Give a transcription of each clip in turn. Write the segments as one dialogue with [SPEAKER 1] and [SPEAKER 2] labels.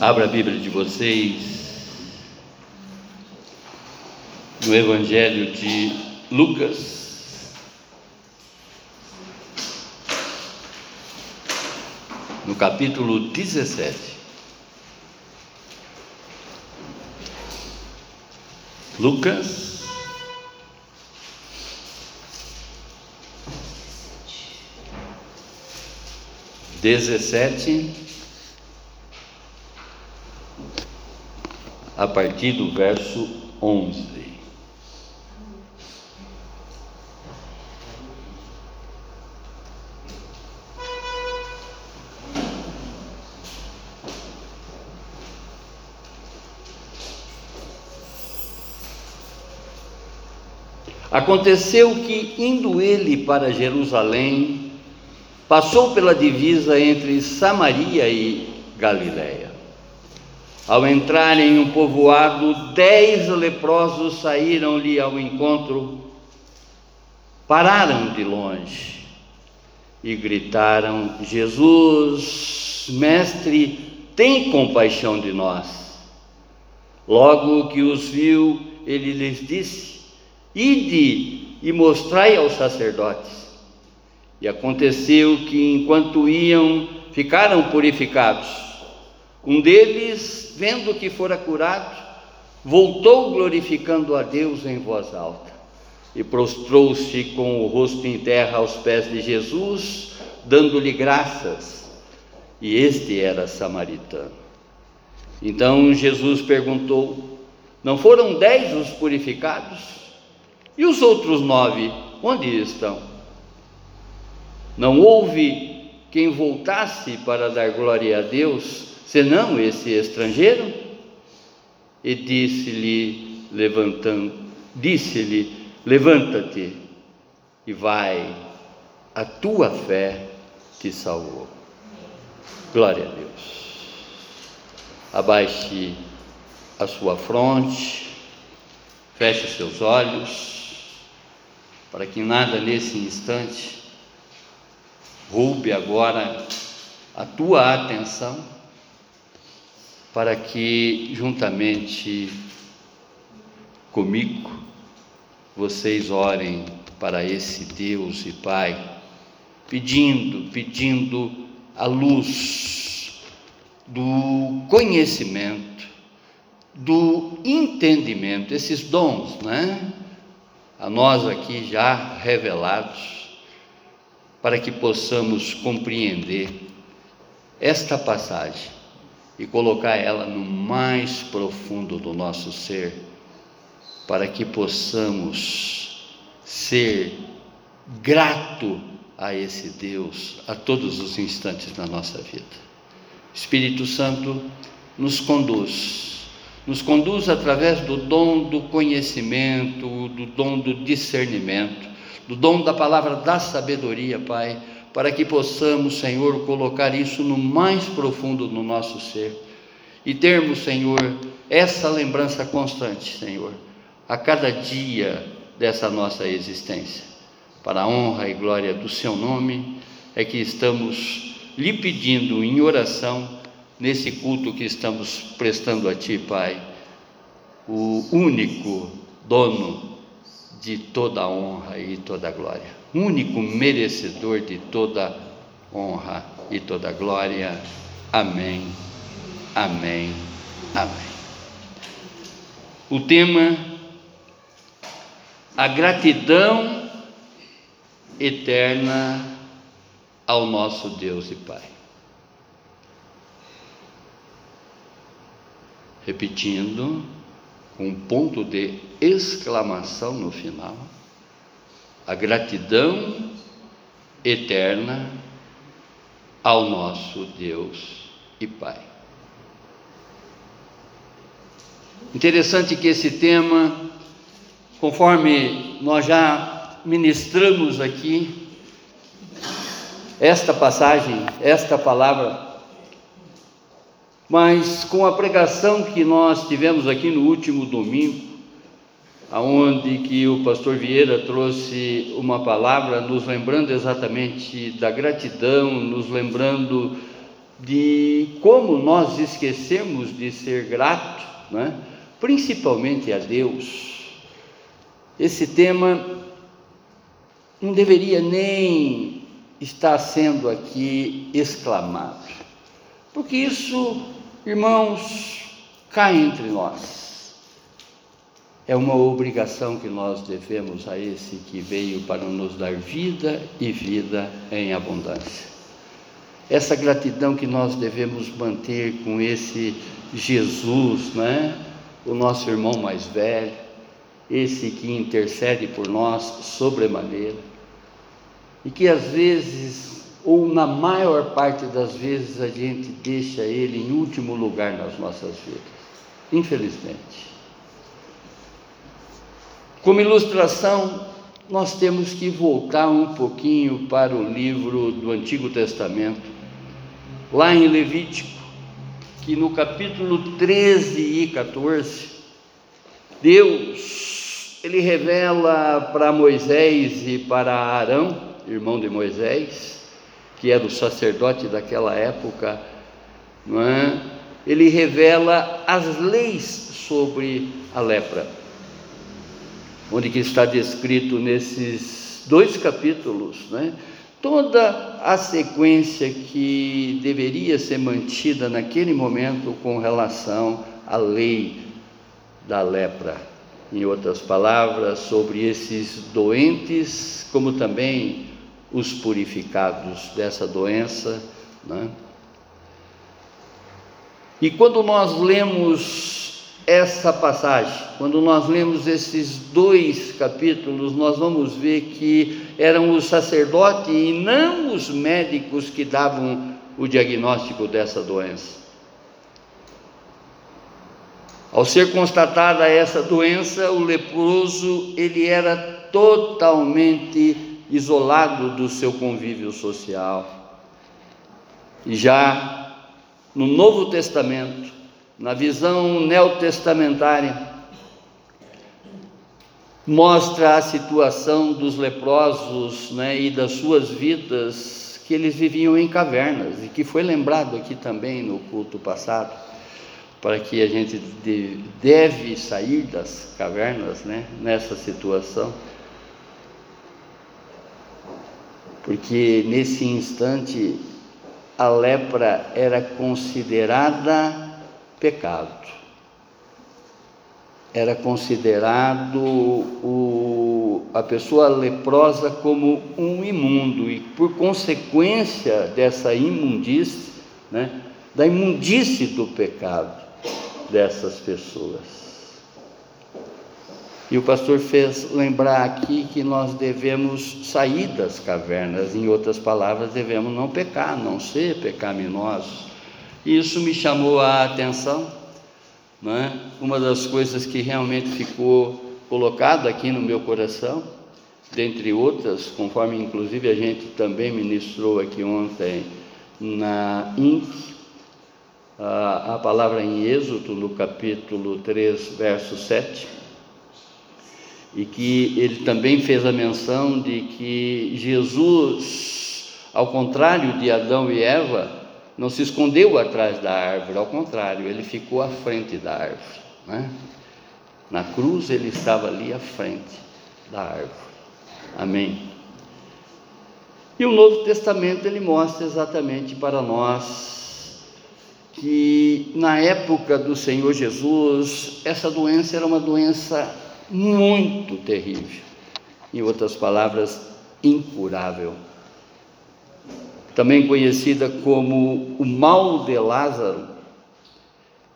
[SPEAKER 1] Abra a Bíblia de vocês no Evangelho de Lucas, no capítulo 17. Lucas, dezessete a partir do verso 11. Aconteceu que, indo ele para Jerusalém, passou pela divisa entre Samaria e Galiléia. Ao entrar em um povoado, dez leprosos saíram-lhe ao encontro, pararam de longe e gritaram: Jesus, Mestre, tem compaixão de nós. Logo que os viu, ele lhes disse: Ide e mostrai aos sacerdotes. E aconteceu que, enquanto iam, ficaram purificados. Um deles vendo que fora curado, voltou glorificando a Deus em voz alta e prostrou-se com o rosto em terra aos pés de Jesus, dando-lhe graças. E este era samaritano. Então Jesus perguntou: Não foram dez os purificados? E os outros nove, onde estão? Não houve quem voltasse para dar glória a Deus, senão esse estrangeiro? E disse-lhe, levantando, disse-lhe: Levanta-te e vai, a tua fé te salvou. Glória a Deus. Abaixe a sua fronte, feche seus olhos, para que nada nesse instante roube agora a tua atenção para que, juntamente comigo, vocês orem para esse Deus e Pai, pedindo, pedindo a luz do conhecimento, do entendimento, esses dons, né? A nós aqui já revelados, para que possamos compreender esta passagem e colocar ela no mais profundo do nosso ser, para que possamos ser grato a esse Deus a todos os instantes da nossa vida. Espírito Santo nos conduz, nos conduz através do dom do conhecimento, do dom do discernimento, do dom da palavra da sabedoria, Pai para que possamos, Senhor, colocar isso no mais profundo do nosso ser e termos, Senhor, essa lembrança constante, Senhor, a cada dia dessa nossa existência. Para a honra e glória do Seu nome, é que estamos lhe pedindo em oração, nesse culto que estamos prestando a Ti, Pai, o único dono de toda a honra e toda a glória único merecedor de toda honra e toda glória. Amém, amém, amém. O tema, a gratidão eterna ao nosso Deus e Pai. Repetindo, um ponto de exclamação no final a gratidão eterna ao nosso Deus e Pai. Interessante que esse tema, conforme nós já ministramos aqui, esta passagem, esta palavra, mas com a pregação que nós tivemos aqui no último domingo, aonde que o pastor Vieira trouxe uma palavra nos lembrando exatamente da gratidão, nos lembrando de como nós esquecemos de ser grato, né? principalmente a Deus. Esse tema não deveria nem estar sendo aqui exclamado, porque isso, irmãos, cai entre nós. É uma obrigação que nós devemos a esse que veio para nos dar vida e vida em abundância. Essa gratidão que nós devemos manter com esse Jesus, né? o nosso irmão mais velho, esse que intercede por nós sobremaneira, e que às vezes, ou na maior parte das vezes, a gente deixa ele em último lugar nas nossas vidas, infelizmente. Como ilustração, nós temos que voltar um pouquinho para o livro do Antigo Testamento, lá em Levítico, que no capítulo 13 e 14, Deus, ele revela para Moisés e para Arão, irmão de Moisés, que era o sacerdote daquela época, é? ele revela as leis sobre a lepra onde que está descrito nesses dois capítulos, né? toda a sequência que deveria ser mantida naquele momento com relação à lei da lepra. Em outras palavras, sobre esses doentes, como também os purificados dessa doença. Né? E quando nós lemos essa passagem, quando nós lemos esses dois capítulos, nós vamos ver que eram os sacerdotes e não os médicos que davam o diagnóstico dessa doença. Ao ser constatada essa doença, o leproso ele era totalmente isolado do seu convívio social. E já no Novo Testamento, na visão neotestamentária, mostra a situação dos leprosos né, e das suas vidas, que eles viviam em cavernas, e que foi lembrado aqui também no culto passado, para que a gente deve sair das cavernas né, nessa situação. Porque nesse instante a lepra era considerada pecado. Era considerado o, a pessoa leprosa como um imundo, e por consequência dessa imundície, né, da imundície do pecado dessas pessoas. E o pastor fez lembrar aqui que nós devemos sair das cavernas, em outras palavras, devemos não pecar, não ser pecaminosos. Isso me chamou a atenção. Né? Uma das coisas que realmente ficou colocada aqui no meu coração, dentre outras, conforme inclusive a gente também ministrou aqui ontem na INC, a palavra em Êxodo, no capítulo 3, verso 7, e que ele também fez a menção de que Jesus, ao contrário de Adão e Eva, não se escondeu atrás da árvore, ao contrário, ele ficou à frente da árvore. Né? Na cruz ele estava ali à frente da árvore. Amém. E o Novo Testamento ele mostra exatamente para nós que na época do Senhor Jesus, essa doença era uma doença muito terrível. Em outras palavras, incurável também conhecida como o mal de Lázaro.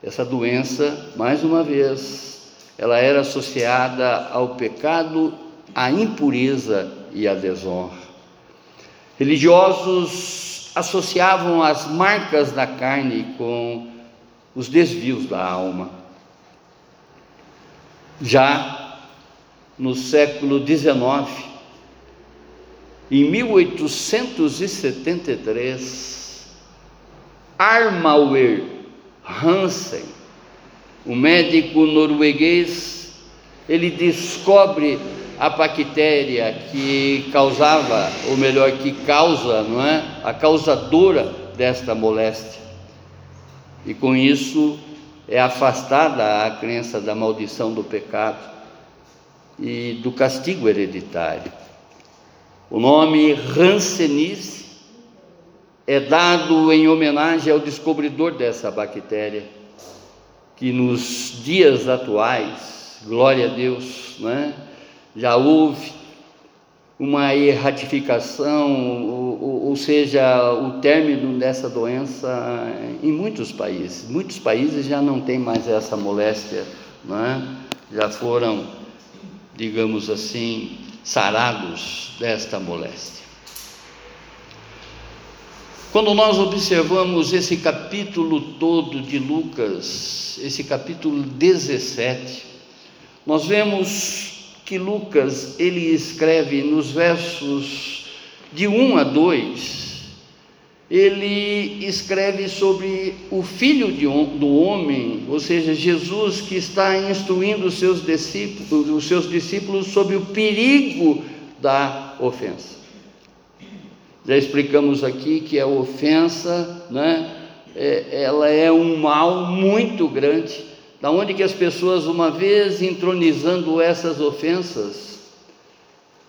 [SPEAKER 1] Essa doença, mais uma vez, ela era associada ao pecado, à impureza e à desonra. Religiosos associavam as marcas da carne com os desvios da alma. Já no século XIX, em 1873, Armauer Hansen, o médico norueguês, ele descobre a bactéria que causava, ou melhor, que causa, não é? A causadora desta moléstia. E com isso é afastada a crença da maldição do pecado e do castigo hereditário. O nome Hanseníase é dado em homenagem ao descobridor dessa bactéria, que nos dias atuais, glória a Deus, né, já houve uma erratificação, ou, ou, seja, o término dessa doença em muitos países. Muitos países já não tem mais essa moléstia, né? já foram, digamos assim, sarados desta moléstia. Quando nós observamos esse capítulo todo de Lucas, esse capítulo 17, nós vemos que Lucas ele escreve nos versos de 1 a 2, ele escreve sobre o filho de, do homem, ou seja, Jesus que está instruindo os seus discípulos, os seus discípulos sobre o perigo da ofensa. Já explicamos aqui que a ofensa, né, é, ela é um mal muito grande da onde que as pessoas, uma vez entronizando essas ofensas,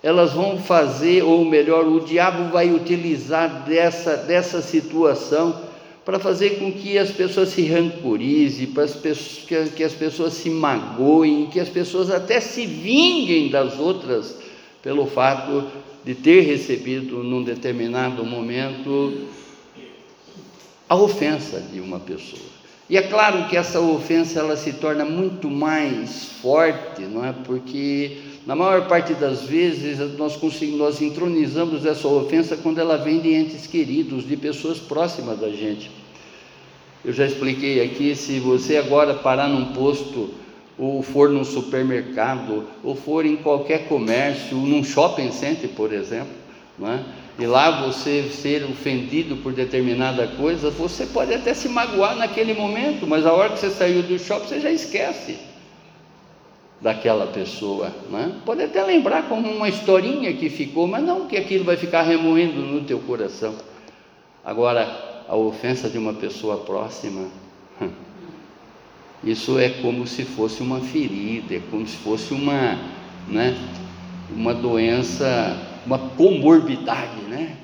[SPEAKER 1] elas vão fazer, ou melhor, o diabo vai utilizar dessa, dessa situação para fazer com que as pessoas se rancorizem, para as pessoas, que, as pessoas se magoem, que as pessoas até se vinguem das outras pelo fato de ter recebido num determinado momento a ofensa de uma pessoa. E é claro que essa ofensa ela se torna muito mais forte, não é? Porque na maior parte das vezes nós nós entronizamos essa ofensa quando ela vem de entes queridos, de pessoas próximas da gente. Eu já expliquei aqui, se você agora parar num posto, ou for num supermercado, ou for em qualquer comércio, num shopping center, por exemplo, é? e lá você ser ofendido por determinada coisa, você pode até se magoar naquele momento, mas a hora que você saiu do shopping, você já esquece daquela pessoa. Né? Pode até lembrar como uma historinha que ficou, mas não que aquilo vai ficar remoendo no teu coração. Agora, a ofensa de uma pessoa próxima, isso é como se fosse uma ferida, é como se fosse uma, né, uma doença uma comorbidade, né?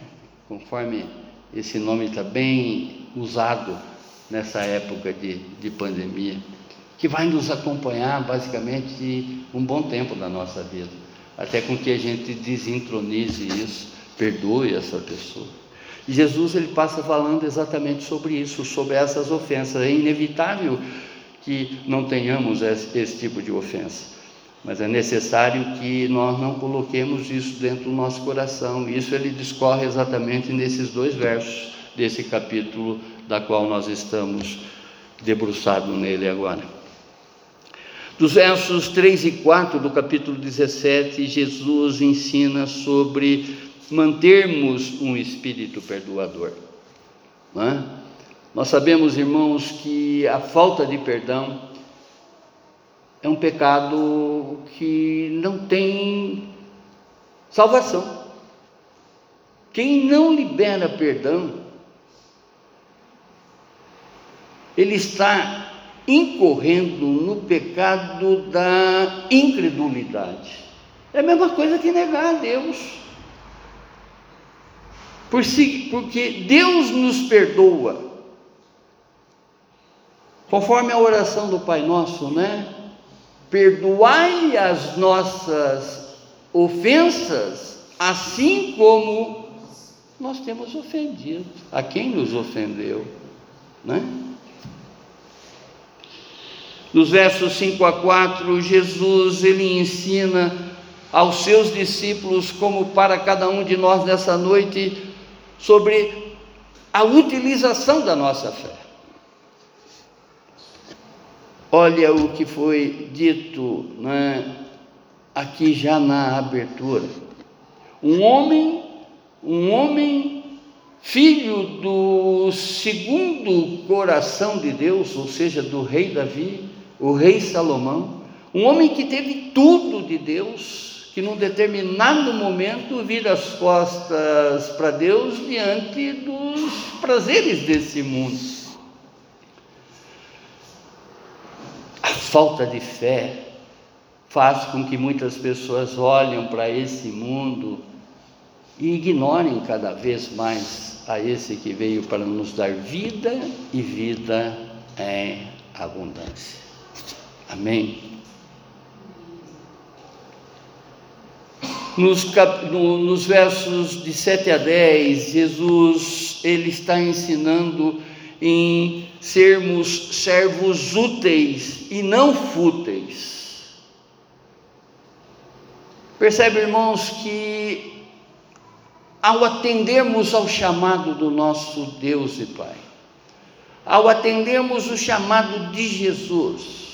[SPEAKER 1] Conforme esse nome está bem usado nessa época de, de pandemia, que vai nos acompanhar basicamente um bom tempo da nossa vida, até com que a gente desentronize isso, perdoe essa pessoa. E Jesus ele passa falando exatamente sobre isso, sobre essas ofensas. É inevitável que não tenhamos esse, esse tipo de ofensa. Mas é necessário que nós não coloquemos isso dentro do nosso coração. Isso ele discorre exatamente nesses dois versos desse capítulo da qual nós estamos debruçados nele agora. Dos versos 3 e 4 do capítulo 17, Jesus ensina sobre mantermos um espírito perdoador. É? Nós sabemos, irmãos, que a falta de perdão é um pecado que não tem salvação. Quem não libera perdão, ele está incorrendo no pecado da incredulidade. É a mesma coisa que negar a Deus. Porque Deus nos perdoa. Conforme a oração do Pai Nosso, né? perdoai as nossas ofensas, assim como nós temos ofendido a quem nos ofendeu, né? Nos versos 5 a 4, Jesus ele ensina aos seus discípulos, como para cada um de nós nessa noite, sobre a utilização da nossa fé. Olha o que foi dito né, aqui já na abertura. Um homem, um homem, filho do segundo coração de Deus, ou seja, do rei Davi, o rei Salomão, um homem que teve tudo de Deus, que num determinado momento vira as costas para Deus diante dos prazeres desse mundo. A falta de fé faz com que muitas pessoas olhem para esse mundo e ignorem cada vez mais a esse que veio para nos dar vida e vida em abundância. Amém. Nos, cap, no, nos versos de 7 a 10, Jesus ele está ensinando em sermos servos úteis e não fúteis. Percebe, irmãos, que ao atendermos ao chamado do nosso Deus e Pai, ao atendermos o chamado de Jesus,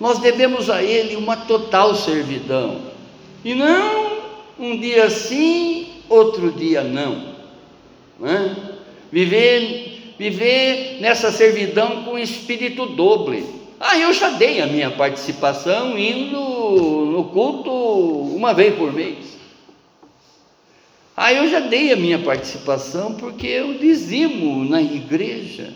[SPEAKER 1] nós devemos a Ele uma total servidão, e não um dia sim, outro dia não. não é? Viver, viver nessa servidão com espírito doble. Ah, eu já dei a minha participação indo no culto uma vez por mês. Ah, eu já dei a minha participação porque eu dizimo na igreja.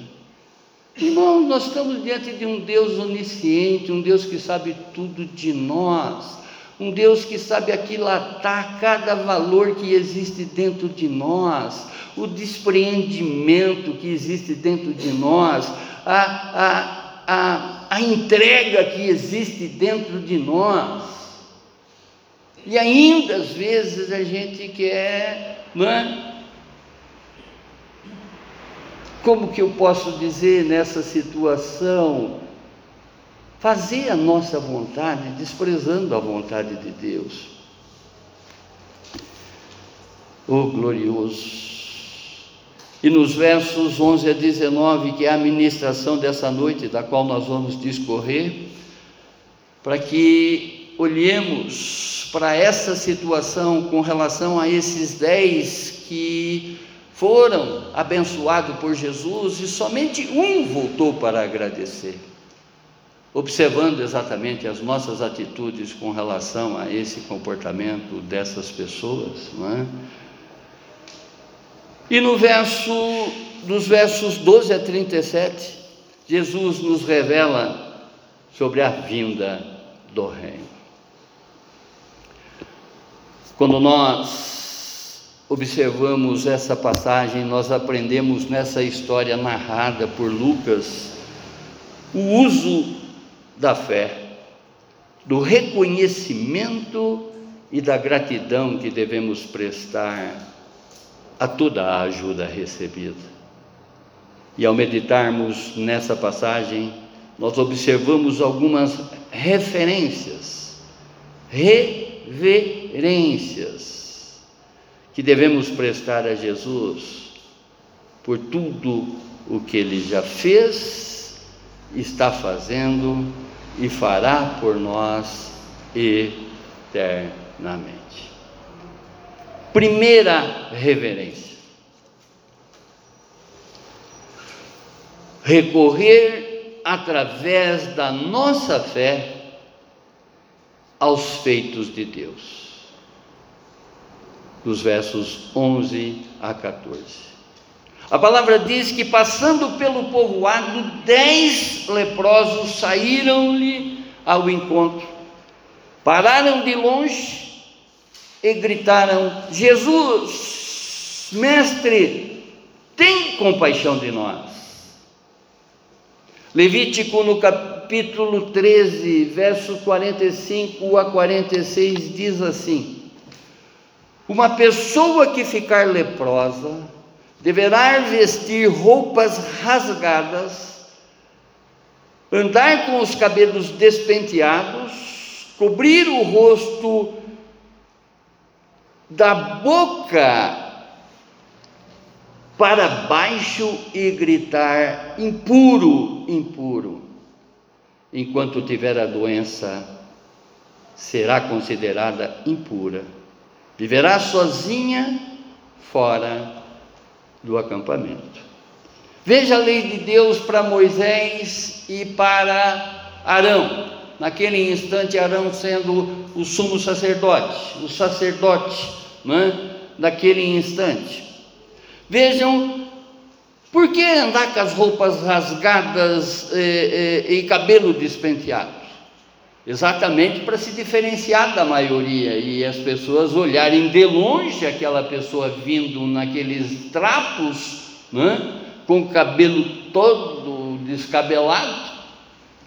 [SPEAKER 1] Irmãos, nós estamos diante de um Deus onisciente, um Deus que sabe tudo de nós um Deus que sabe aquilatar cada valor que existe dentro de nós, o despreendimento que existe dentro de nós, a, a, a, a entrega que existe dentro de nós. E ainda às vezes a gente quer, não é? Como que eu posso dizer nessa situação? fazer a nossa vontade desprezando a vontade de Deus. Oh glorioso! E nos versos 11 a 19, que é a ministração dessa noite, da qual nós vamos discorrer, para que olhemos para essa situação com relação a esses dez que foram abençoados por Jesus e somente um voltou para agradecer observando exatamente as nossas atitudes com relação a esse comportamento dessas pessoas, não é? E no verso, dos versos 12 a 37, Jesus nos revela sobre a vinda do reino. Quando nós observamos essa passagem, nós aprendemos nessa história narrada por Lucas o uso da fé, do reconhecimento e da gratidão que devemos prestar a toda a ajuda recebida. E ao meditarmos nessa passagem, nós observamos algumas referências, reverências que devemos prestar a Jesus por tudo o que ele já fez, está fazendo e fará por nós eternamente. Primeira reverência. Recorrer através da nossa fé aos feitos de Deus. Dos versos 11 a 14. A palavra diz que passando pelo povoado, dez leprosos saíram-lhe ao encontro, pararam de longe e gritaram: Jesus, mestre, tem compaixão de nós. Levítico no capítulo 13, verso 45 a 46 diz assim: Uma pessoa que ficar leprosa, deverá vestir roupas rasgadas, andar com os cabelos despenteados, cobrir o rosto da boca para baixo e gritar: impuro, impuro. Enquanto tiver a doença, será considerada impura. Viverá sozinha fora do acampamento. Veja a lei de Deus para Moisés e para Arão. naquele instante Arão sendo o sumo sacerdote, o sacerdote né, daquele instante. Vejam, por que andar com as roupas rasgadas e, e, e cabelo despenteado? Exatamente para se diferenciar da maioria e as pessoas olharem de longe aquela pessoa vindo naqueles trapos, né, com o cabelo todo descabelado,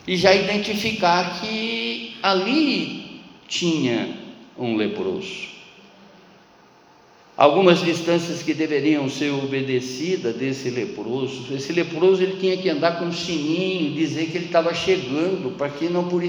[SPEAKER 1] e já identificar que ali tinha um leproso. Algumas distâncias que deveriam ser obedecidas desse leproso. Esse leproso ele tinha que andar com um sininho, dizer que ele estava chegando, para que não que,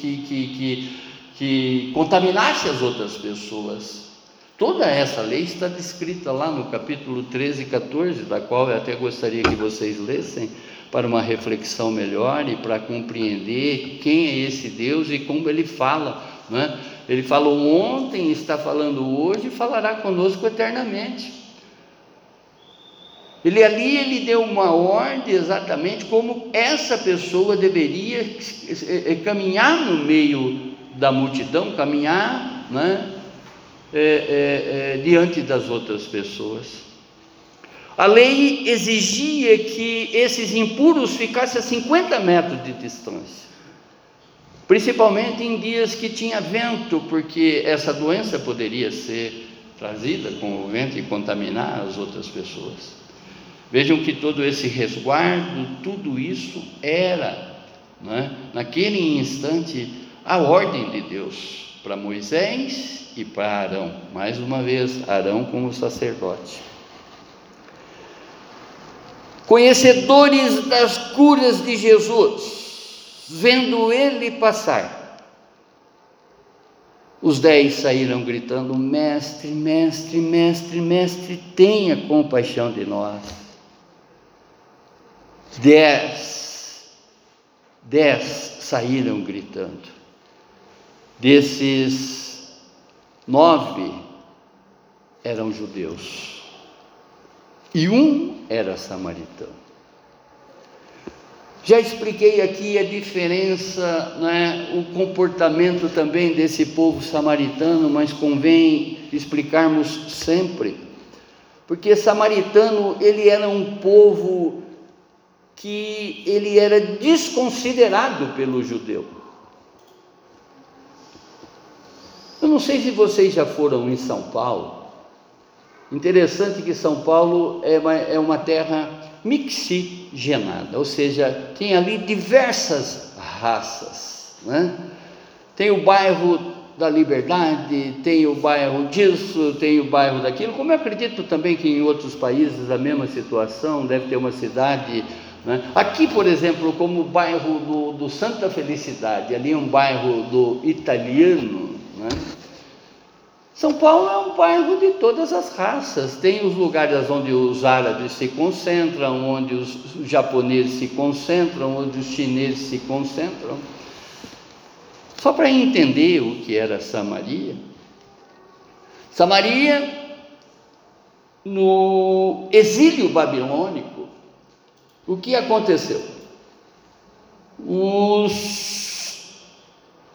[SPEAKER 1] que, que, que contaminasse as outras pessoas. Toda essa lei está descrita lá no capítulo 13 e 14, da qual eu até gostaria que vocês lessem para uma reflexão melhor e para compreender quem é esse Deus e como ele fala. Né? Ele falou ontem, está falando hoje e falará conosco eternamente. Ele ali ele deu uma ordem exatamente como essa pessoa deveria eh, eh, caminhar no meio da multidão, caminhar né, é, é, é, diante das outras pessoas. A lei exigia que esses impuros ficassem a 50 metros de distância, principalmente em dias que tinha vento, porque essa doença poderia ser trazida com o vento e contaminar as outras pessoas. Vejam que todo esse resguardo, tudo isso era, é? naquele instante, a ordem de Deus para Moisés e para Arão. Mais uma vez, Arão como sacerdote conhecedores das curas de Jesus, vendo ele passar. Os dez saíram gritando: Mestre, mestre, mestre, mestre, tenha compaixão de nós. Dez, dez saíram gritando. Desses nove eram judeus e um era samaritano. Já expliquei aqui a diferença, né, o comportamento também desse povo samaritano, mas convém explicarmos sempre, porque samaritano ele era um povo que ele era desconsiderado pelo judeu. Eu não sei se vocês já foram em São Paulo, Interessante que São Paulo é uma, é uma terra mixigenada, ou seja, tem ali diversas raças. Né? Tem o bairro da Liberdade, tem o bairro disso, tem o bairro daquilo, como eu acredito também que em outros países a mesma situação, deve ter uma cidade. Né? Aqui, por exemplo, como o bairro do, do Santa Felicidade, ali é um bairro do italiano. Né? São Paulo é um bairro de todas as raças. Tem os lugares onde os árabes se concentram, onde os japoneses se concentram, onde os chineses se concentram. Só para entender o que era Samaria. Samaria, no exílio babilônico, o que aconteceu? Os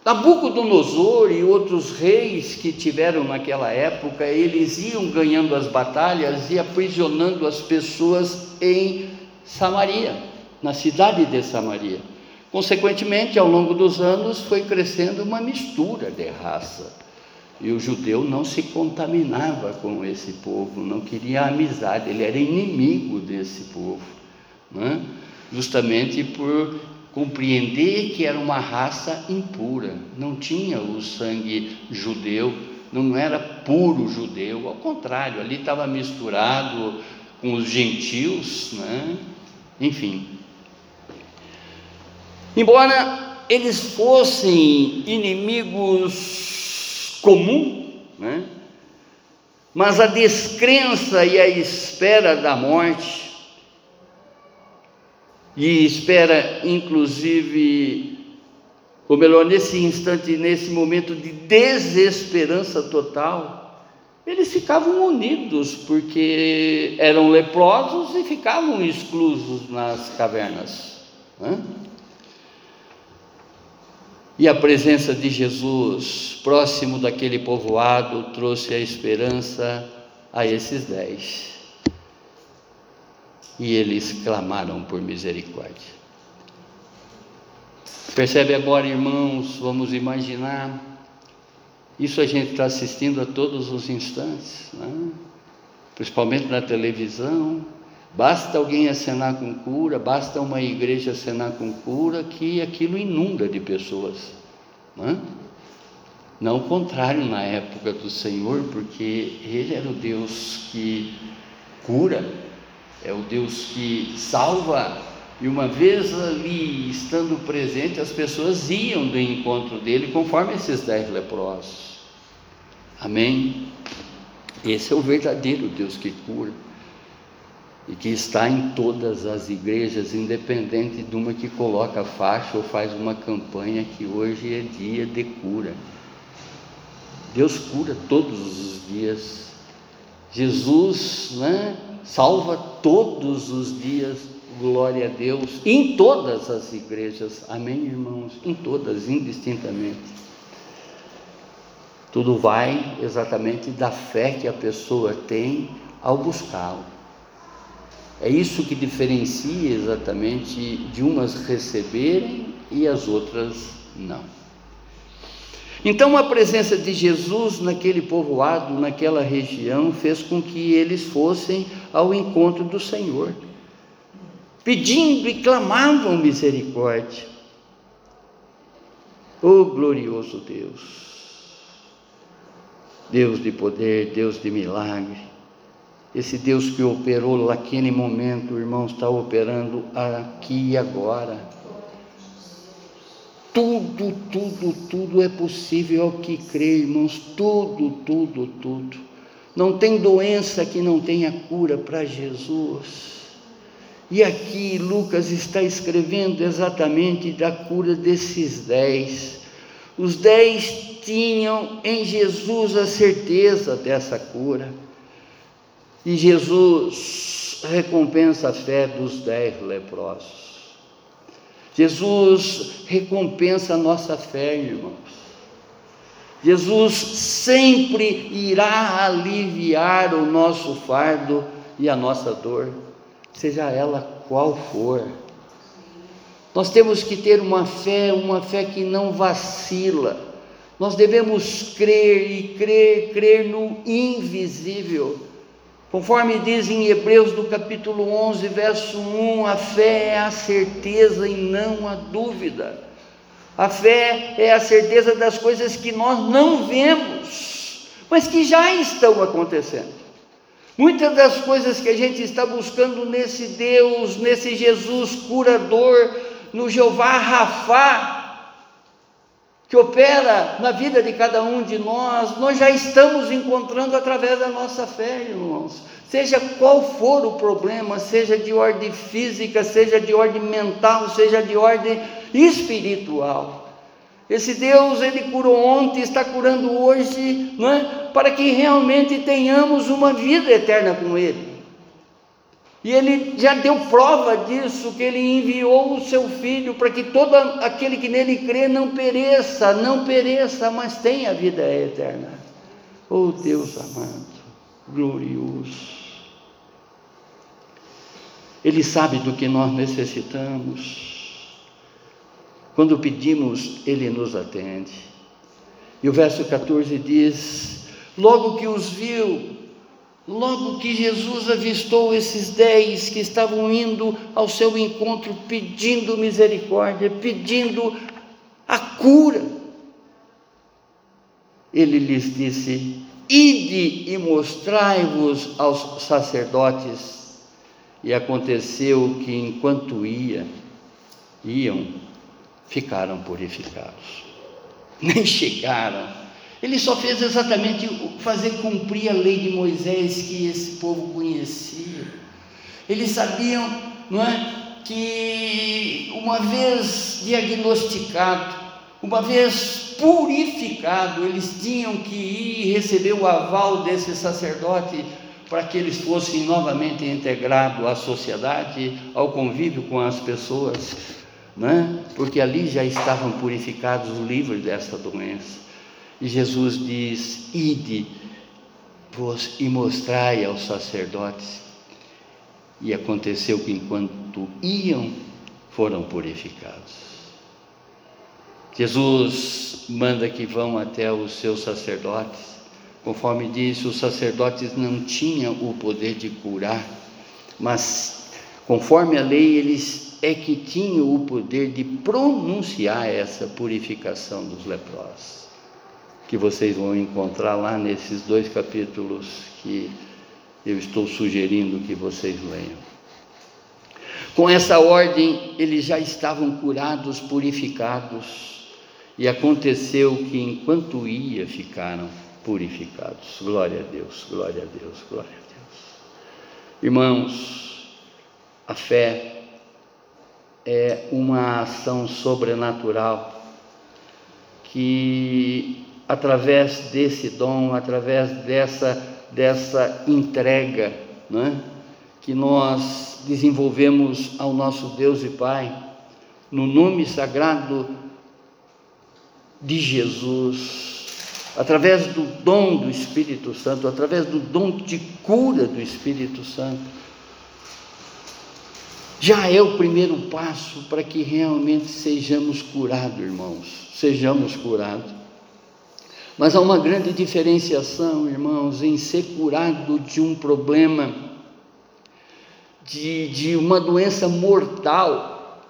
[SPEAKER 1] Nabucodonosor e outros reis que tiveram naquela época, eles iam ganhando as batalhas e aprisionando as pessoas em Samaria, na cidade de Samaria. Consequentemente, ao longo dos anos, foi crescendo uma mistura de raça. E o judeu não se contaminava com esse povo, não queria amizade, ele era inimigo desse povo, né? justamente por compreender que era uma raça impura, não tinha o sangue judeu, não era puro judeu, ao contrário, ali estava misturado com os gentios, né? enfim. Embora eles fossem inimigos comuns, né? mas a descrença e a espera da morte e espera, inclusive, ou melhor, nesse instante, nesse momento de desesperança total, eles ficavam unidos, porque eram leprosos e ficavam exclusos nas cavernas. Né? E a presença de Jesus, próximo daquele povoado, trouxe a esperança a esses dez. E eles clamaram por misericórdia. Percebe agora, irmãos, vamos imaginar, isso a gente está assistindo a todos os instantes, né? principalmente na televisão. Basta alguém acenar com cura, basta uma igreja acenar com cura, que aquilo inunda de pessoas. Né? Não o contrário na época do Senhor, porque Ele era o Deus que cura, é o Deus que salva e uma vez ali, estando presente, as pessoas iam do encontro dele, conforme esses dez leprosos. Amém? Esse é o verdadeiro Deus que cura e que está em todas as igrejas, independente de uma que coloca faixa ou faz uma campanha que hoje é dia de cura. Deus cura todos os dias. Jesus né, salva todos os dias glória a Deus, em todas as igrejas, amém, irmãos? Em todas, indistintamente. Tudo vai exatamente da fé que a pessoa tem ao buscá-lo. É isso que diferencia exatamente de umas receberem e as outras não. Então, a presença de Jesus naquele povoado, naquela região, fez com que eles fossem ao encontro do Senhor pedindo e clamavam misericórdia. Oh glorioso Deus, Deus de poder, Deus de milagre, esse Deus que operou naquele momento, irmãos, está operando aqui e agora. Tudo, tudo, tudo é possível ao que crê, irmãos, tudo, tudo, tudo. Não tem doença que não tenha cura para Jesus. E aqui Lucas está escrevendo exatamente da cura desses dez. Os dez tinham em Jesus a certeza dessa cura. E Jesus recompensa a fé dos dez leprosos. Jesus recompensa a nossa fé, irmãos. Jesus sempre irá aliviar o nosso fardo e a nossa dor seja ela qual for. Nós temos que ter uma fé, uma fé que não vacila. Nós devemos crer e crer, crer no invisível. Conforme diz em Hebreus do capítulo 11, verso 1, a fé é a certeza e não a dúvida. A fé é a certeza das coisas que nós não vemos, mas que já estão acontecendo. Muitas das coisas que a gente está buscando nesse Deus, nesse Jesus curador, no Jeová Rafá, que opera na vida de cada um de nós, nós já estamos encontrando através da nossa fé, irmãos. Seja qual for o problema, seja de ordem física, seja de ordem mental, seja de ordem espiritual. Esse Deus, Ele curou ontem, está curando hoje, não é? para que realmente tenhamos uma vida eterna com Ele. E Ele já deu prova disso, que Ele enviou o Seu Filho para que todo aquele que nele crê não pereça, não pereça, mas tenha vida eterna. Oh Deus amado, glorioso. Ele sabe do que nós necessitamos. Quando pedimos, Ele nos atende. E o verso 14 diz: Logo que os viu, logo que Jesus avistou esses dez que estavam indo ao seu encontro pedindo misericórdia, pedindo a cura, ele lhes disse: Ide e mostrai-vos aos sacerdotes. E aconteceu que enquanto ia, iam, ficaram purificados. Nem chegaram. Ele só fez exatamente fazer cumprir a lei de Moisés que esse povo conhecia. Eles sabiam, não é, que uma vez diagnosticado, uma vez purificado, eles tinham que ir receber o aval desse sacerdote para que eles fossem novamente integrados à sociedade, ao convívio com as pessoas né? porque ali já estavam purificados livres dessa doença. E Jesus diz: Ide e mostrai aos sacerdotes. E aconteceu que enquanto iam, foram purificados. Jesus manda que vão até os seus sacerdotes. Conforme disse, os sacerdotes não tinham o poder de curar, mas conforme a lei, eles é que tinham o poder de pronunciar essa purificação dos leprosos, que vocês vão encontrar lá nesses dois capítulos que eu estou sugerindo que vocês leiam. Com essa ordem, eles já estavam curados, purificados, e aconteceu que enquanto ia, ficaram purificados. Glória a Deus, glória a Deus, glória a Deus. Irmãos, a fé é uma ação sobrenatural que através desse dom, através dessa dessa entrega, não é? que nós desenvolvemos ao nosso Deus e Pai, no nome sagrado de Jesus, através do dom do Espírito Santo, através do dom de cura do Espírito Santo, já é o primeiro passo para que realmente sejamos curados, irmãos, sejamos curados. Mas há uma grande diferenciação, irmãos, em ser curado de um problema, de, de uma doença mortal,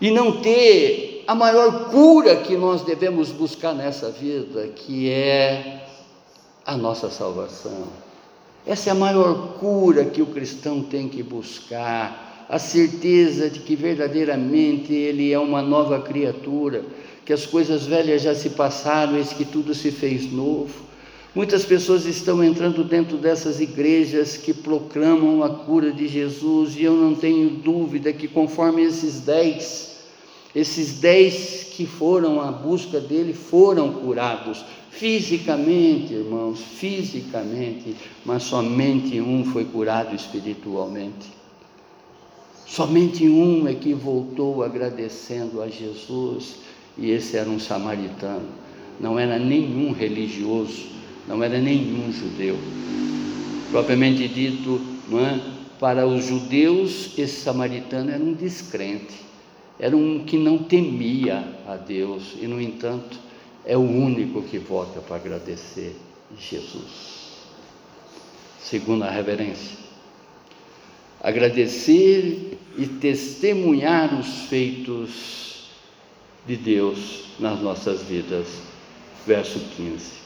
[SPEAKER 1] e não ter a maior cura que nós devemos buscar nessa vida, que é a nossa salvação. Essa é a maior cura que o cristão tem que buscar, a certeza de que verdadeiramente ele é uma nova criatura que as coisas velhas já se passaram, eis que tudo se fez novo. Muitas pessoas estão entrando dentro dessas igrejas que proclamam a cura de Jesus, e eu não tenho dúvida que, conforme esses dez, esses dez que foram à busca dele foram curados, fisicamente, irmãos, fisicamente, mas somente um foi curado espiritualmente. Somente um é que voltou agradecendo a Jesus e esse era um samaritano, não era nenhum religioso, não era nenhum judeu. Propriamente dito, é? para os judeus, esse samaritano era um descrente, era um que não temia a Deus, e no entanto, é o único que volta para agradecer Jesus. Segundo a reverência. Agradecer e testemunhar os feitos de Deus nas nossas vidas. Verso 15.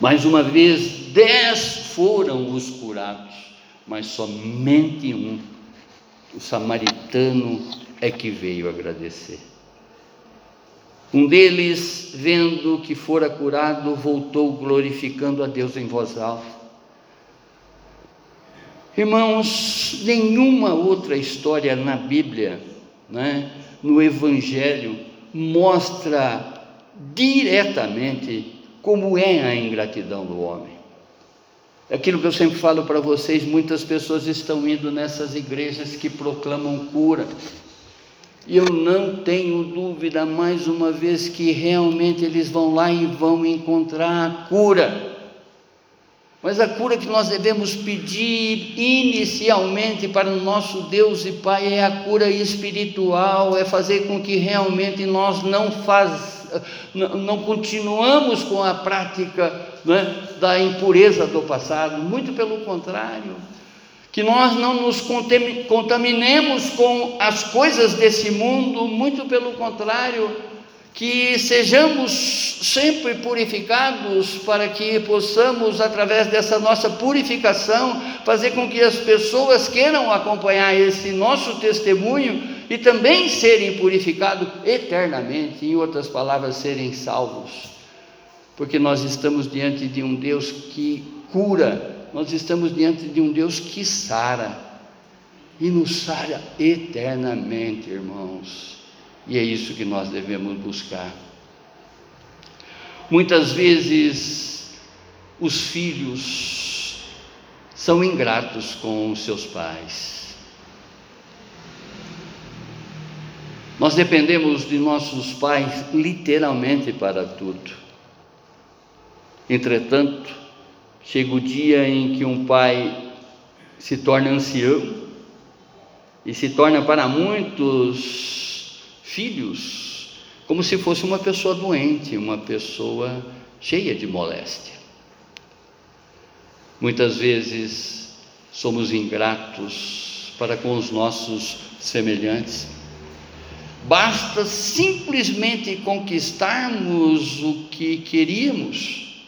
[SPEAKER 1] Mais uma vez, dez foram os curados, mas somente um, o samaritano, é que veio agradecer. Um deles, vendo que fora curado, voltou glorificando a Deus em voz alta. Irmãos, nenhuma outra história na Bíblia, né, no Evangelho mostra diretamente como é a ingratidão do homem. Aquilo que eu sempre falo para vocês, muitas pessoas estão indo nessas igrejas que proclamam cura. E eu não tenho dúvida, mais uma vez, que realmente eles vão lá e vão encontrar a cura. Mas a cura que nós devemos pedir inicialmente para o nosso Deus e Pai é a cura espiritual, é fazer com que realmente nós não não, não continuamos com a prática né, da impureza do passado, muito pelo contrário, que nós não nos contaminemos com as coisas desse mundo, muito pelo contrário, que sejamos sempre purificados para que possamos, através dessa nossa purificação, fazer com que as pessoas queiram acompanhar esse nosso testemunho e também serem purificados eternamente, em outras palavras, serem salvos. Porque nós estamos diante de um Deus que cura, nós estamos diante de um Deus que sara, e nos sara eternamente, irmãos. E é isso que nós devemos buscar. Muitas vezes os filhos são ingratos com os seus pais. Nós dependemos de nossos pais literalmente para tudo. Entretanto, chega o dia em que um pai se torna ancião e se torna para muitos filhos como se fosse uma pessoa doente, uma pessoa cheia de moléstia. Muitas vezes somos ingratos para com os nossos semelhantes. Basta simplesmente conquistarmos o que queríamos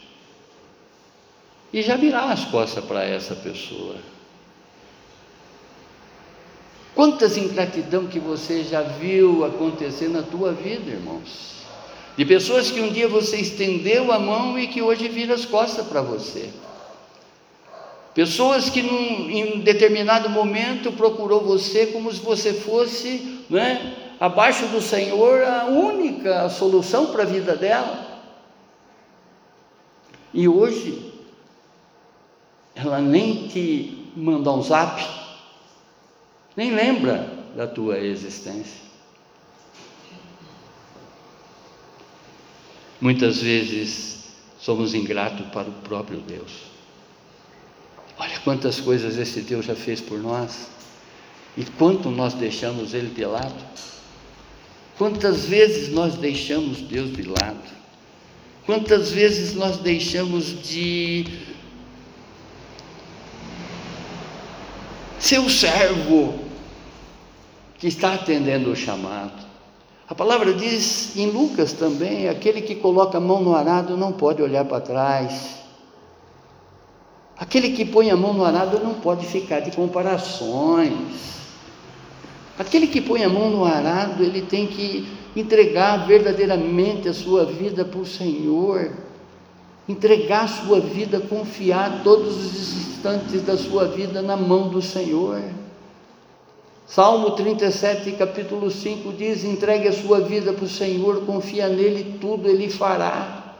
[SPEAKER 1] e já virar as costas para essa pessoa. Quantas ingratidão que você já viu acontecer na tua vida, irmãos? De pessoas que um dia você estendeu a mão e que hoje vira as costas para você. Pessoas que num, em determinado momento procurou você como se você fosse, né, abaixo do Senhor, a única solução para a vida dela. E hoje, ela nem te manda um zap, nem lembra da tua existência. Muitas vezes somos ingratos para o próprio Deus. Olha quantas coisas esse Deus já fez por nós e quanto nós deixamos Ele de lado. Quantas vezes nós deixamos Deus de lado? Quantas vezes nós deixamos de ser o servo que está atendendo o chamado. A palavra diz em Lucas também: aquele que coloca a mão no arado não pode olhar para trás. Aquele que põe a mão no arado não pode ficar de comparações. Aquele que põe a mão no arado, ele tem que entregar verdadeiramente a sua vida para o Senhor, entregar a sua vida, confiar todos os instantes da sua vida na mão do Senhor. Salmo 37, capítulo 5 diz: entregue a sua vida para o Senhor, confia nele, tudo ele fará.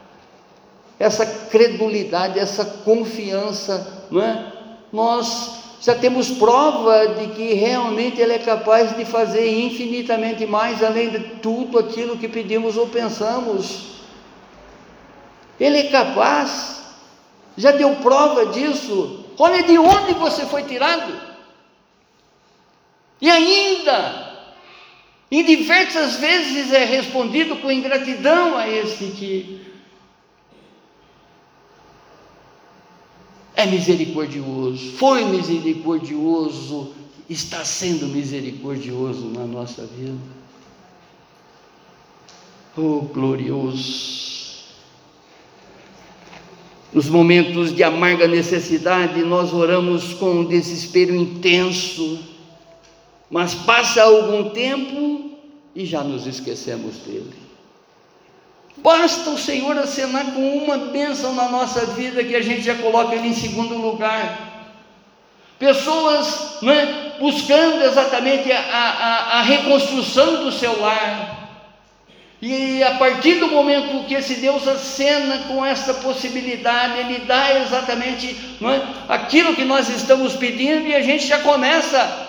[SPEAKER 1] Essa credulidade, essa confiança, não é? Nós já temos prova de que realmente Ele é capaz de fazer infinitamente mais, além de tudo aquilo que pedimos ou pensamos. Ele é capaz, já deu prova disso. Olha de onde você foi tirado. E ainda, em diversas vezes é respondido com ingratidão a esse que é misericordioso, foi misericordioso, está sendo misericordioso na nossa vida. Oh, glorioso! Nos momentos de amarga necessidade, nós oramos com um desespero intenso mas passa algum tempo e já nos esquecemos dele. Basta o Senhor acenar com uma bênção na nossa vida que a gente já coloca ele em segundo lugar. Pessoas né, buscando exatamente a, a, a reconstrução do seu lar. E a partir do momento que esse Deus acena com essa possibilidade, Ele dá exatamente é, aquilo que nós estamos pedindo e a gente já começa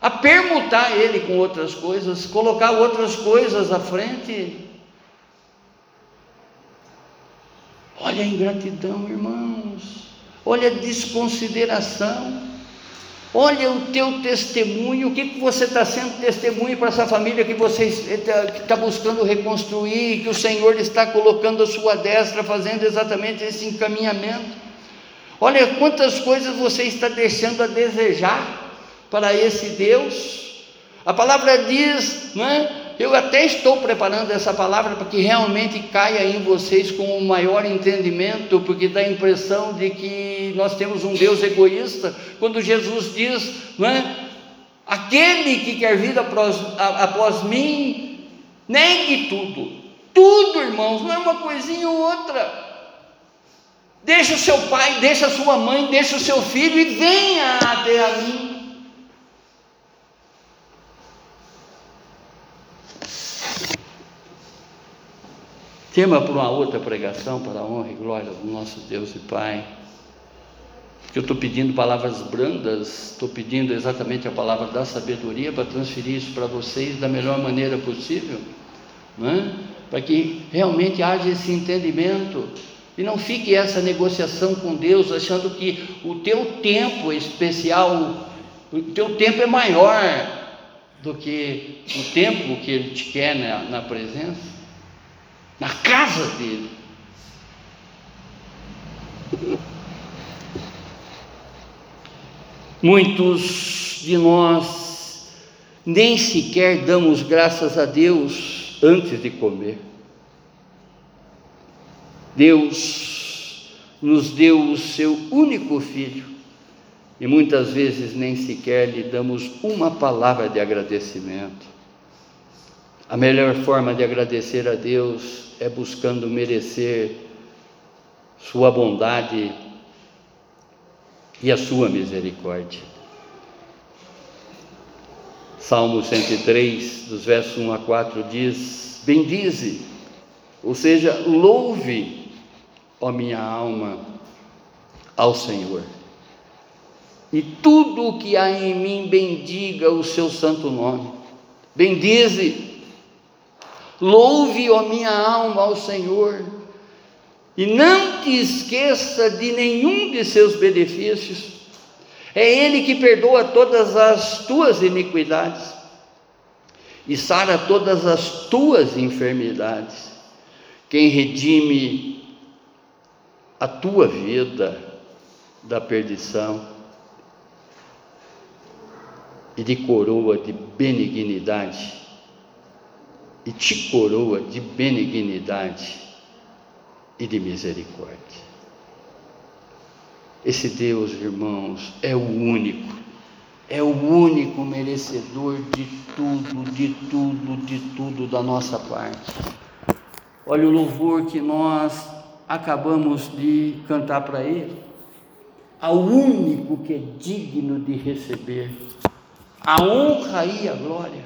[SPEAKER 1] a permutar ele com outras coisas, colocar outras coisas à frente. Olha a ingratidão, irmãos. Olha a desconsideração. Olha o teu testemunho. O que, que você está sendo testemunho para essa família que você está tá buscando reconstruir, que o Senhor está colocando a sua destra, fazendo exatamente esse encaminhamento. Olha quantas coisas você está deixando a desejar para esse Deus. A palavra diz, não é? Eu até estou preparando essa palavra para que realmente caia em vocês com um maior entendimento, porque dá a impressão de que nós temos um Deus egoísta, quando Jesus diz, não é? Aquele que quer vir após, após mim, negue tudo, tudo, irmãos, não é uma coisinha ou outra. Deixa o seu pai, deixa a sua mãe, deixa o seu filho e venha até a mim. Tema para uma outra pregação, para a honra e glória do nosso Deus e Pai. porque eu estou pedindo palavras brandas, estou pedindo exatamente a palavra da sabedoria para transferir isso para vocês da melhor maneira possível, é? para que realmente haja esse entendimento e não fique essa negociação com Deus achando que o teu tempo especial, o teu tempo é maior do que o tempo que Ele te quer na, na presença, na casa dele. Muitos de nós nem sequer damos graças a Deus antes de comer. Deus nos deu o seu único filho e muitas vezes nem sequer lhe damos uma palavra de agradecimento. A melhor forma de agradecer a Deus é buscando merecer Sua bondade e a sua misericórdia. Salmo 103, dos versos 1 a 4 diz: Bendize, ou seja, louve, ó minha alma, ao Senhor. E tudo o que há em mim bendiga o seu santo nome. Bendize, louve, ó minha alma, ao Senhor e não te esqueça de nenhum de seus benefícios. É Ele que perdoa todas as tuas iniquidades e sara todas as tuas enfermidades. Quem redime a tua vida da perdição e de coroa de benignidade, e te coroa de benignidade e de misericórdia. Esse Deus, irmãos, é o único, é o único merecedor de tudo, de tudo, de tudo da nossa parte. Olha o louvor que nós acabamos de cantar para Ele, ao único que é digno de receber a honra e a glória.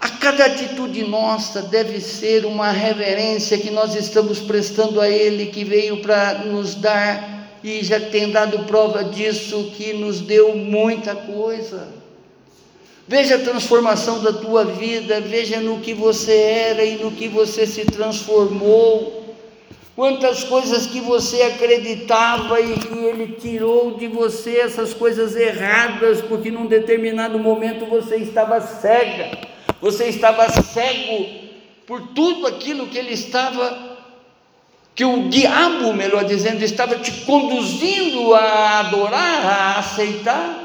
[SPEAKER 1] A cada atitude nossa deve ser uma reverência que nós estamos prestando a Ele, que veio para nos dar e já tem dado prova disso, que nos deu muita coisa. Veja a transformação da tua vida, veja no que você era e no que você se transformou. Quantas coisas que você acreditava e que Ele tirou de você, essas coisas erradas, porque num determinado momento você estava cega você estava cego por tudo aquilo que ele estava, que o diabo, melhor dizendo, estava te conduzindo a adorar, a aceitar.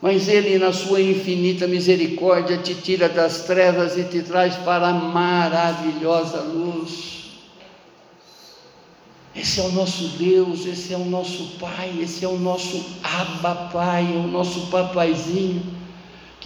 [SPEAKER 1] Mas Ele, na Sua infinita misericórdia, te tira das trevas e te traz para a maravilhosa luz. Esse é o nosso Deus, esse é o nosso Pai, esse é o nosso Abba Pai, é o nosso papaizinho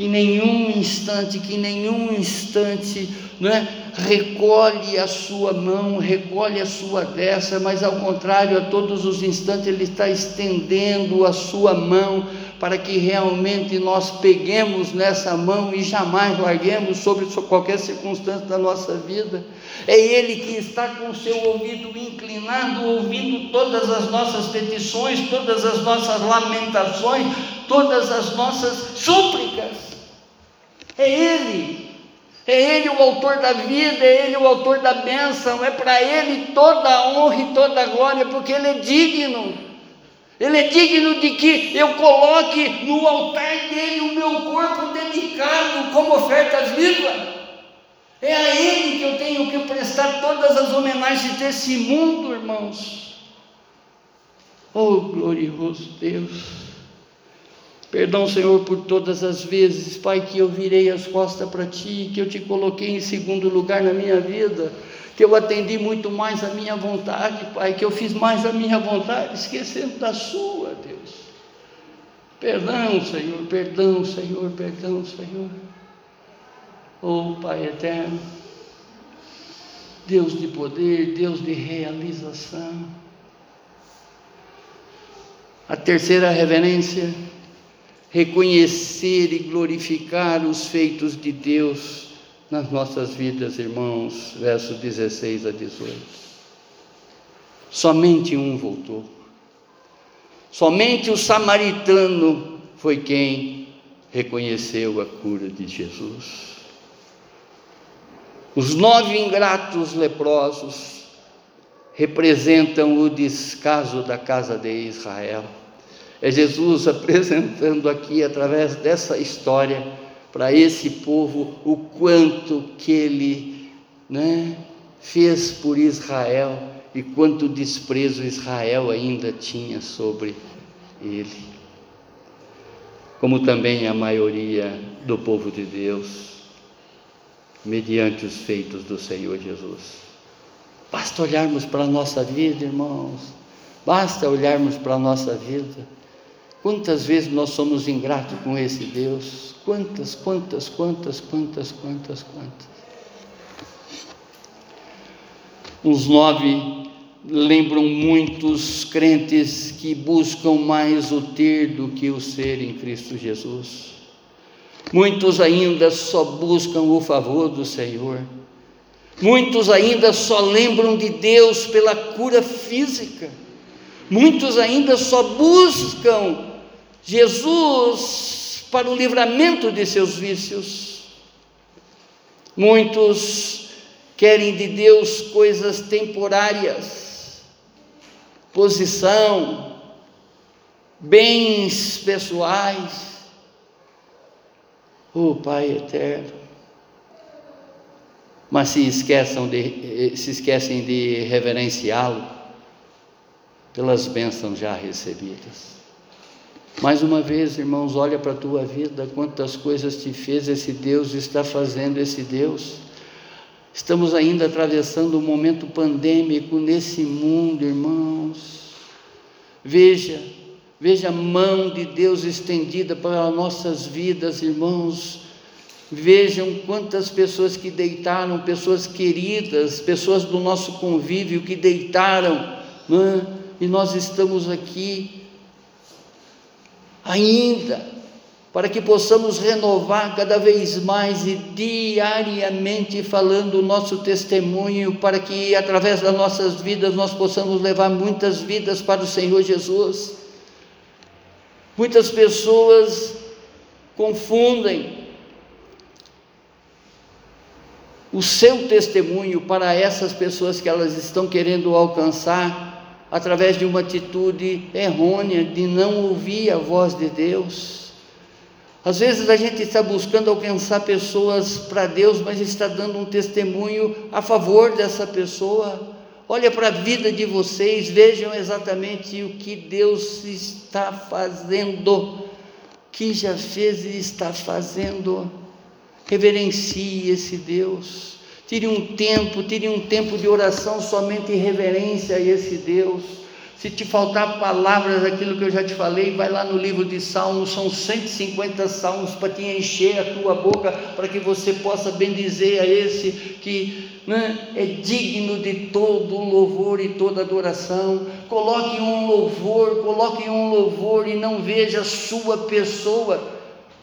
[SPEAKER 1] que nenhum instante, que nenhum instante é, recolhe a sua mão, recolhe a sua destra, mas ao contrário, a todos os instantes Ele está estendendo a sua mão para que realmente nós peguemos nessa mão e jamais larguemos sobre qualquer circunstância da nossa vida. É Ele que está com o seu ouvido inclinado, ouvindo todas as nossas petições, todas as nossas lamentações, todas as nossas súplicas. É Ele. É Ele o autor da vida, é Ele o autor da bênção, é para Ele toda a honra e toda a glória, porque Ele é digno. Ele é digno de que eu coloque no altar dele o meu corpo dedicado como oferta viva. É a Ele que eu tenho que prestar todas as homenagens desse mundo, irmãos. Oh, glorioso Deus. Perdão, Senhor, por todas as vezes, Pai, que eu virei as costas para Ti, que eu te coloquei em segundo lugar na minha vida, que eu atendi muito mais a minha vontade, Pai, que eu fiz mais a minha vontade, esquecendo da Sua, Deus. Perdão, Senhor, perdão, Senhor, perdão, Senhor. Oh, Pai eterno, Deus de poder, Deus de realização. A terceira reverência reconhecer e glorificar os feitos de Deus nas nossas vidas, irmãos, versos 16 a 18. somente um voltou. Somente o samaritano foi quem reconheceu a cura de Jesus. Os nove ingratos leprosos representam o descaso da casa de Israel. É Jesus apresentando aqui, através dessa história, para esse povo, o quanto que ele né, fez por Israel e quanto desprezo Israel ainda tinha sobre ele. Como também a maioria do povo de Deus, mediante os feitos do Senhor Jesus. Basta olharmos para a nossa vida, irmãos, basta olharmos para a nossa vida. Quantas vezes nós somos ingratos com esse Deus? Quantas, quantas, quantas, quantas, quantas, quantas. Os nove lembram muitos crentes que buscam mais o ter do que o ser em Cristo Jesus. Muitos ainda só buscam o favor do Senhor. Muitos ainda só lembram de Deus pela cura física. Muitos ainda só buscam Jesus para o livramento de seus vícios. Muitos querem de Deus coisas temporárias, posição, bens pessoais. Oh Pai eterno, mas se esqueçam de, se esquecem de reverenciá-lo pelas bênçãos já recebidas. Mais uma vez, irmãos, olha para a tua vida, quantas coisas te fez esse Deus, está fazendo esse Deus. Estamos ainda atravessando um momento pandêmico nesse mundo, irmãos. Veja, veja a mão de Deus estendida para nossas vidas, irmãos. Vejam quantas pessoas que deitaram, pessoas queridas, pessoas do nosso convívio que deitaram, é? e nós estamos aqui ainda, para que possamos renovar cada vez mais e diariamente falando o nosso testemunho, para que através das nossas vidas nós possamos levar muitas vidas para o Senhor Jesus. Muitas pessoas confundem o seu testemunho para essas pessoas que elas estão querendo alcançar através de uma atitude errônea de não ouvir a voz de Deus. Às vezes a gente está buscando alcançar pessoas para Deus, mas está dando um testemunho a favor dessa pessoa. Olha para a vida de vocês, vejam exatamente o que Deus está fazendo, que já fez e está fazendo. Reverencie esse Deus. Tire um tempo, tire um tempo de oração somente em reverência a esse Deus. Se te faltar palavras daquilo que eu já te falei, vai lá no livro de Salmos, são 150 salmos para te encher a tua boca, para que você possa bendizer a esse que né, é digno de todo louvor e toda adoração. Coloque um louvor, coloque um louvor e não veja a sua pessoa,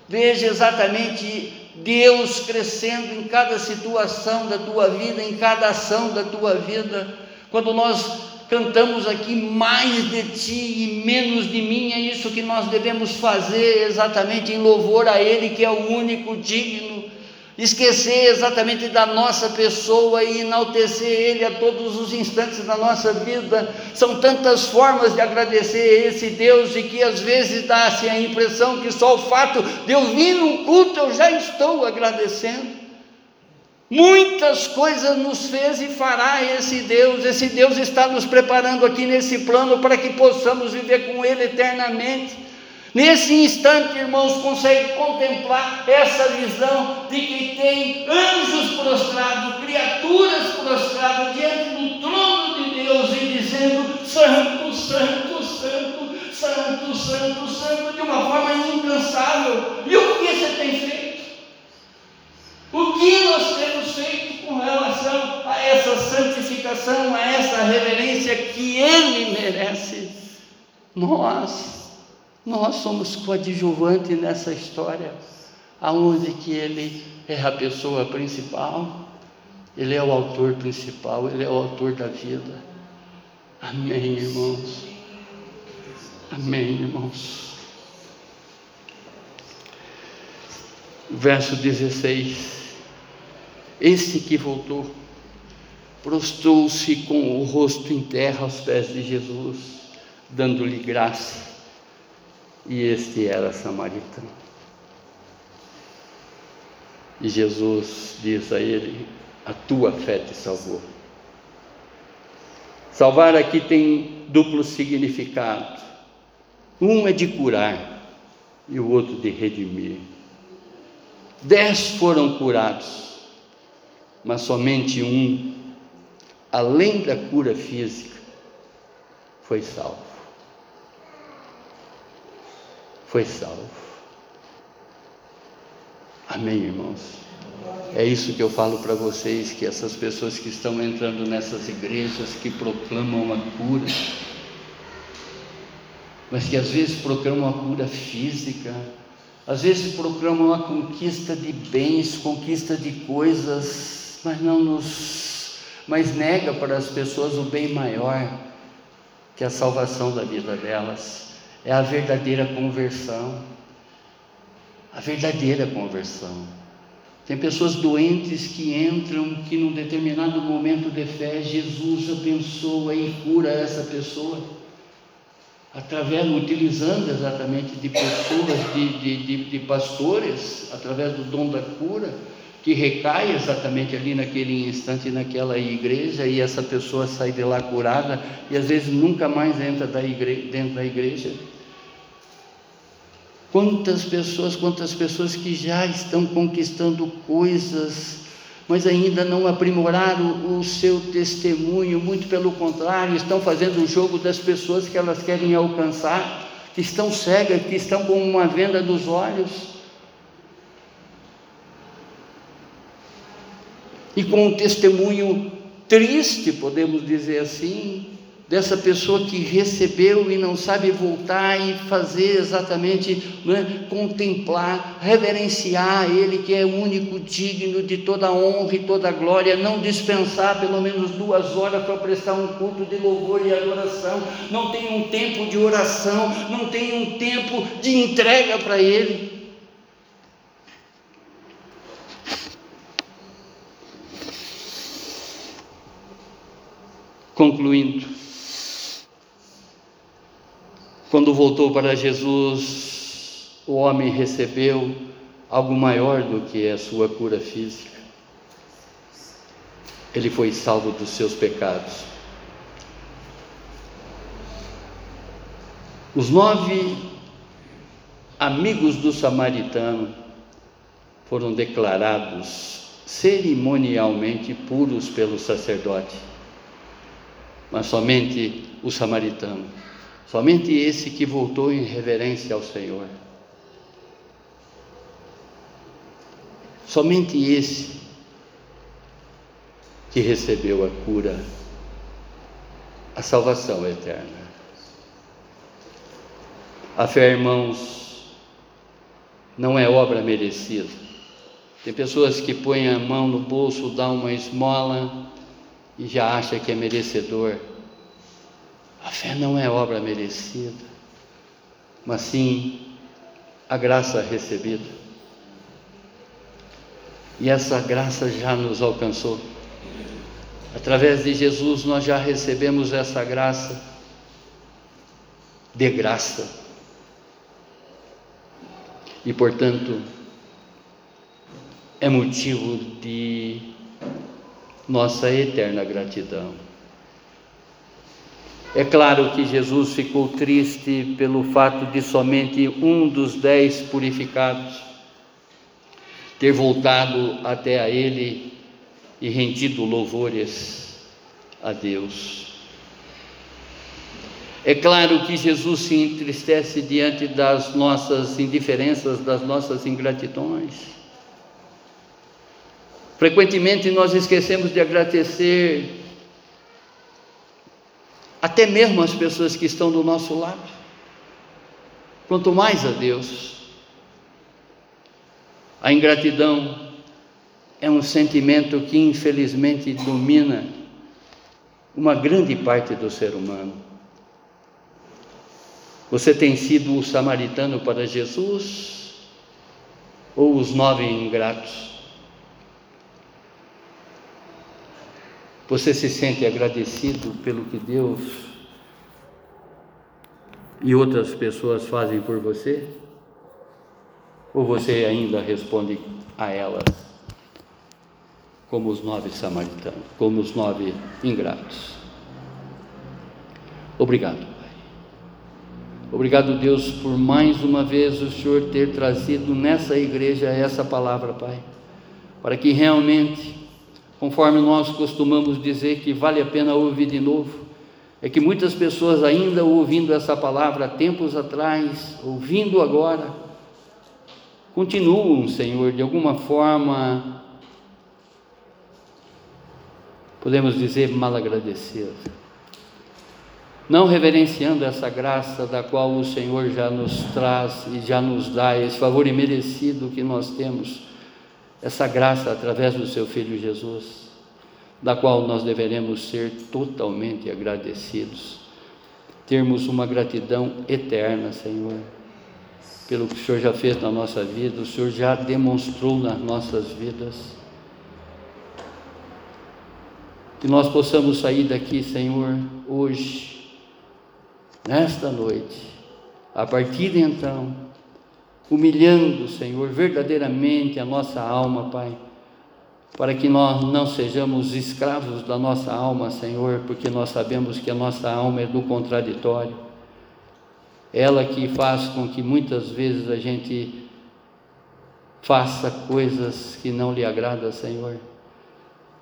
[SPEAKER 1] veja exatamente Deus crescendo em cada situação da tua vida, em cada ação da tua vida. Quando nós cantamos aqui mais de ti e menos de mim, é isso que nós devemos fazer exatamente em louvor a Ele, que é o único digno esquecer exatamente da nossa pessoa e enaltecer Ele a todos os instantes da nossa vida. São tantas formas de agradecer a esse Deus e que às vezes dá-se a impressão que só o fato de eu vir num culto eu já estou agradecendo. Muitas coisas nos fez e fará esse Deus. Esse Deus está nos preparando aqui nesse plano para que possamos viver com Ele eternamente. Nesse instante, irmãos, consegue contemplar essa visão de que tem anjos prostrados, criaturas prostradas diante do trono de Deus e dizendo: Santo, Santo, Santo, Santo, Santo, Santo, de uma forma incansável. E o que você tem feito? O que nós temos feito com relação a essa santificação, a essa reverência que Ele merece? Nós nós somos coadjuvantes nessa história, aonde que ele é a pessoa principal, ele é o autor principal, ele é o autor da vida. Amém, irmãos. Amém, irmãos. Verso 16. Este que voltou prostrou-se com o rosto em terra aos pés de Jesus, dando-lhe graça. E este era samaritano. E Jesus diz a ele: A tua fé te salvou. Salvar aqui tem duplo significado. Um é de curar e o outro de redimir. Dez foram curados, mas somente um além da cura física, foi salvo. Foi salvo. Amém, irmãos? É isso que eu falo para vocês: que essas pessoas que estão entrando nessas igrejas que proclamam a cura, mas que às vezes proclamam a cura física, às vezes proclamam a conquista de bens, conquista de coisas, mas não nos mas nega para as pessoas o bem maior, que é a salvação da vida delas, é a verdadeira conversão. A verdadeira conversão. Tem pessoas doentes que entram, que num determinado momento de fé, Jesus abençoa e cura essa pessoa, através, utilizando exatamente de pessoas, de, de, de, de pastores, através do dom da cura que recai exatamente ali naquele instante naquela igreja e essa pessoa sai de lá curada e às vezes nunca mais entra da igreja, dentro da igreja. Quantas pessoas, quantas pessoas que já estão conquistando coisas, mas ainda não aprimoraram o seu testemunho, muito pelo contrário, estão fazendo o jogo das pessoas que elas querem alcançar, que estão cegas, que estão com uma venda dos olhos. E com um testemunho triste, podemos dizer assim, dessa pessoa que recebeu e não sabe voltar e fazer exatamente, é? contemplar, reverenciar Ele que é o único digno de toda honra e toda glória, não dispensar pelo menos duas horas para prestar um culto de louvor e adoração, não tem um tempo de oração, não tem um tempo de entrega para Ele. Concluindo, quando voltou para Jesus, o homem recebeu algo maior do que a sua cura física. Ele foi salvo dos seus pecados. Os nove amigos do samaritano foram declarados cerimonialmente puros pelo sacerdote mas somente o samaritano, somente esse que voltou em reverência ao Senhor. Somente esse que recebeu a cura, a salvação eterna. A fé, irmãos, não é obra merecida. Tem pessoas que põem a mão no bolso, dão uma esmola e já acha que é merecedor. A fé não é obra merecida, mas sim a graça recebida. E essa graça já nos alcançou. Através de Jesus nós já recebemos essa graça, de graça. E portanto, é motivo de nossa eterna gratidão. É claro que Jesus ficou triste pelo fato de somente um dos dez purificados ter voltado até a Ele e rendido louvores a Deus. É claro que Jesus se entristece diante das nossas indiferenças, das nossas ingratidões. Frequentemente nós esquecemos de agradecer até mesmo as pessoas que estão do nosso lado, quanto mais a Deus. A ingratidão é um sentimento que infelizmente domina uma grande parte do ser humano. Você tem sido o samaritano para Jesus ou os nove ingratos? Você se sente agradecido pelo que Deus e outras pessoas fazem por você? Ou você ainda responde a elas como os nove samaritanos, como os nove ingratos? Obrigado, Pai. Obrigado, Deus, por mais uma vez o Senhor ter trazido nessa igreja essa palavra, Pai, para que realmente conforme nós costumamos dizer que vale a pena ouvir de novo, é que muitas pessoas ainda ouvindo essa palavra há tempos atrás, ouvindo agora, continuam, Senhor, de alguma forma, podemos dizer, mal agradecidos, não reverenciando essa graça da qual o Senhor já nos traz e já nos dá, esse favor imerecido que nós temos essa graça através do seu Filho Jesus, da qual nós deveremos ser totalmente agradecidos, termos uma gratidão eterna, Senhor, pelo que o Senhor já fez na nossa vida, o Senhor já demonstrou nas nossas vidas. Que nós possamos sair daqui, Senhor, hoje, nesta noite, a partir de então, humilhando, Senhor, verdadeiramente a nossa alma, Pai, para que nós não sejamos escravos da nossa alma, Senhor, porque nós sabemos que a nossa alma é do contraditório. Ela que faz com que muitas vezes a gente faça coisas que não lhe agrada, Senhor.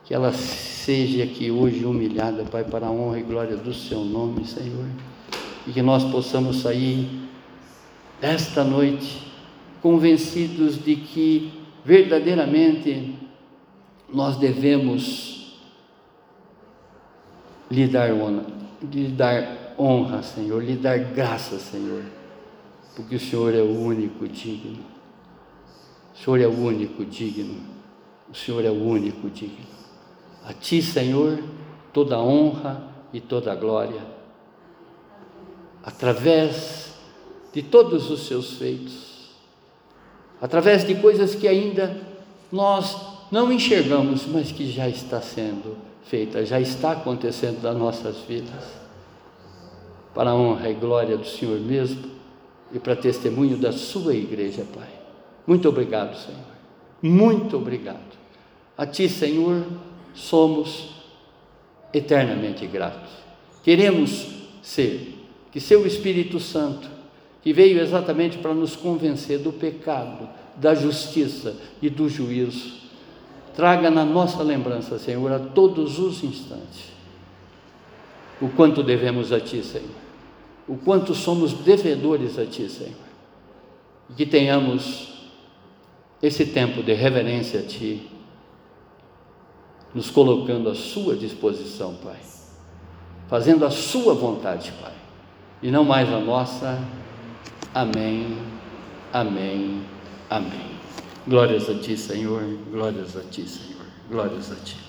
[SPEAKER 1] Que ela seja aqui hoje humilhada, Pai, para a honra e glória do Seu nome, Senhor. E que nós possamos sair esta noite convencidos de que verdadeiramente nós devemos lhe dar honra, lhe dar honra, Senhor, lhe dar graça, Senhor, porque o Senhor é o único digno. O Senhor é o único digno. O Senhor é o único digno. A Ti, Senhor, toda honra e toda glória. Através de todos os seus feitos, através de coisas que ainda nós não enxergamos, mas que já está sendo feita, já está acontecendo nas nossas vidas, para a honra e glória do Senhor mesmo e para testemunho da Sua igreja, Pai. Muito obrigado, Senhor. Muito obrigado. A Ti, Senhor, somos eternamente gratos. Queremos ser, que Seu Espírito Santo que veio exatamente para nos convencer do pecado, da justiça e do juízo. Traga na nossa lembrança, Senhor, a todos os instantes, o quanto devemos a Ti, Senhor, o quanto somos devedores a Ti, Senhor, e que tenhamos esse tempo de reverência a Ti, nos colocando à Sua disposição, Pai, fazendo a Sua vontade, Pai, e não mais a nossa Amém, amém, amém. Glórias a Ti, Senhor, glórias a Ti, Senhor, glórias a Ti.